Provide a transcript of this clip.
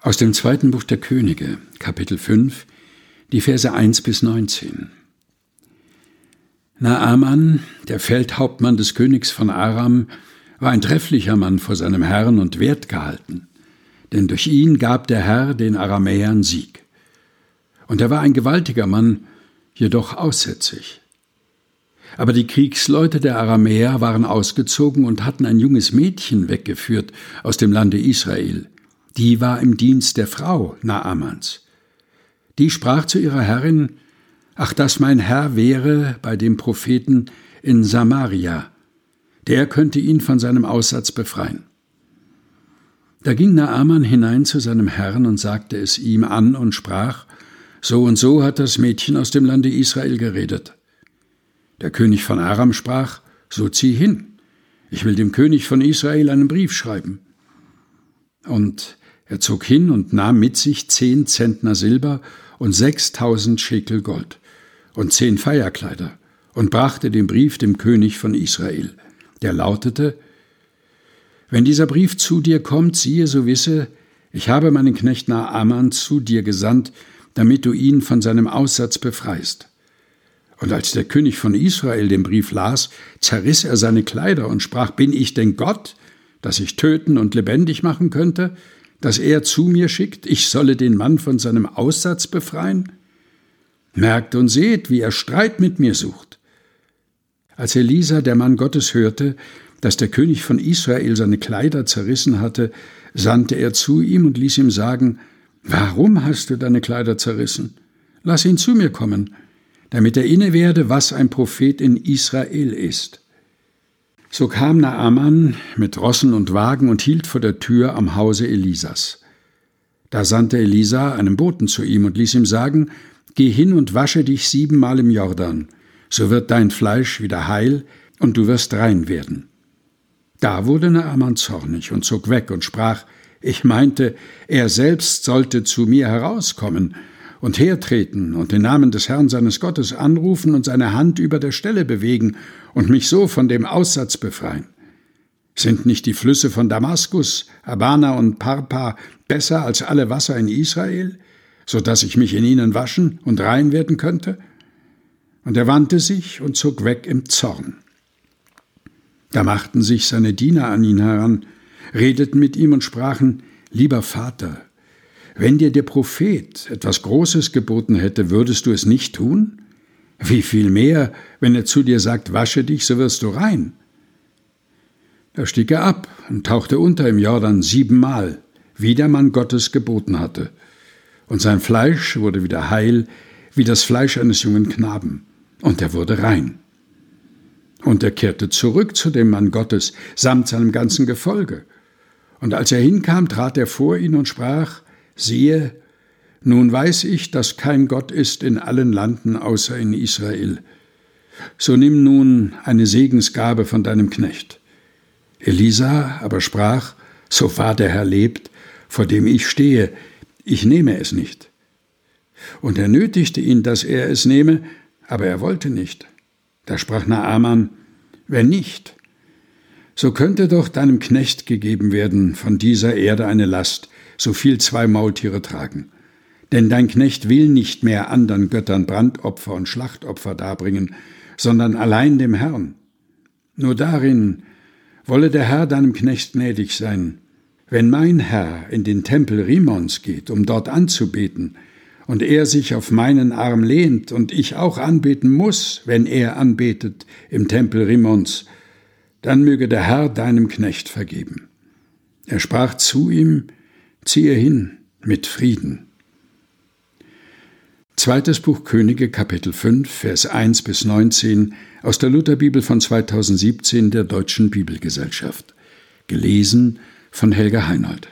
Aus dem zweiten Buch der Könige, Kapitel 5, die Verse 1 bis 19. Naaman, der Feldhauptmann des Königs von Aram, war ein trefflicher Mann vor seinem Herrn und wertgehalten, denn durch ihn gab der Herr den Aramäern Sieg. Und er war ein gewaltiger Mann, jedoch aussätzig. Aber die Kriegsleute der Aramäer waren ausgezogen und hatten ein junges Mädchen weggeführt aus dem Lande Israel, die war im Dienst der Frau Naamans. Die sprach zu ihrer Herrin, Ach, dass mein Herr wäre bei dem Propheten in Samaria, der könnte ihn von seinem Aussatz befreien. Da ging Naaman hinein zu seinem Herrn und sagte es ihm an und sprach, So und so hat das Mädchen aus dem Lande Israel geredet. Der König von Aram sprach, So zieh hin, ich will dem König von Israel einen Brief schreiben. Und er zog hin und nahm mit sich zehn Zentner Silber und sechstausend Schekel Gold und zehn Feierkleider und brachte den Brief dem König von Israel. Der lautete, Wenn dieser Brief zu dir kommt, siehe, so wisse, ich habe meinen Knecht Naaman zu dir gesandt, damit du ihn von seinem Aussatz befreist. Und als der König von Israel den Brief las, zerriss er seine Kleider und sprach, Bin ich denn Gott, dass ich töten und lebendig machen könnte? Dass er zu mir schickt, ich solle den Mann von seinem Aussatz befreien? Merkt und seht, wie er Streit mit mir sucht. Als Elisa, der Mann Gottes, hörte, dass der König von Israel seine Kleider zerrissen hatte, sandte er zu ihm und ließ ihm sagen, Warum hast du deine Kleider zerrissen? Lass ihn zu mir kommen, damit er inne werde, was ein Prophet in Israel ist. So kam Naaman mit Rossen und Wagen und hielt vor der Tür am Hause Elisas. Da sandte Elisa einen Boten zu ihm und ließ ihm sagen, Geh hin und wasche dich siebenmal im Jordan, so wird dein Fleisch wieder heil und du wirst rein werden. Da wurde Naaman zornig und zog weg und sprach, ich meinte, er selbst sollte zu mir herauskommen und hertreten und den Namen des Herrn seines Gottes anrufen und seine Hand über der Stelle bewegen und mich so von dem Aussatz befreien. Sind nicht die Flüsse von Damaskus, Abana und Parpa besser als alle Wasser in Israel, so dass ich mich in ihnen waschen und rein werden könnte? Und er wandte sich und zog weg im Zorn. Da machten sich seine Diener an ihn heran, redeten mit ihm und sprachen, Lieber Vater, wenn dir der Prophet etwas Großes geboten hätte, würdest du es nicht tun? Wie viel mehr, wenn er zu dir sagt, wasche dich, so wirst du rein. Da stieg er ab und tauchte unter im Jordan siebenmal, wie der Mann Gottes geboten hatte. Und sein Fleisch wurde wieder heil, wie das Fleisch eines jungen Knaben, und er wurde rein. Und er kehrte zurück zu dem Mann Gottes samt seinem ganzen Gefolge. Und als er hinkam, trat er vor ihn und sprach, Siehe, nun weiß ich, dass kein Gott ist in allen Landen außer in Israel. So nimm nun eine Segensgabe von deinem Knecht. Elisa aber sprach, so wahr der Herr lebt, vor dem ich stehe, ich nehme es nicht. Und er nötigte ihn, dass er es nehme, aber er wollte nicht. Da sprach Naaman, wenn nicht, so könnte doch deinem Knecht gegeben werden von dieser Erde eine Last, so viel zwei Maultiere tragen. Denn dein Knecht will nicht mehr anderen Göttern Brandopfer und Schlachtopfer darbringen, sondern allein dem Herrn. Nur darin wolle der Herr deinem Knecht gnädig sein. Wenn mein Herr in den Tempel Rimons geht, um dort anzubeten, und er sich auf meinen Arm lehnt und ich auch anbeten muss, wenn er anbetet im Tempel Rimons, dann möge der Herr deinem Knecht vergeben. Er sprach zu ihm, ziehe hin mit Frieden. Zweites Buch Könige Kapitel 5 Vers 1 bis 19 aus der Lutherbibel von 2017 der Deutschen Bibelgesellschaft. Gelesen von Helga Heinold.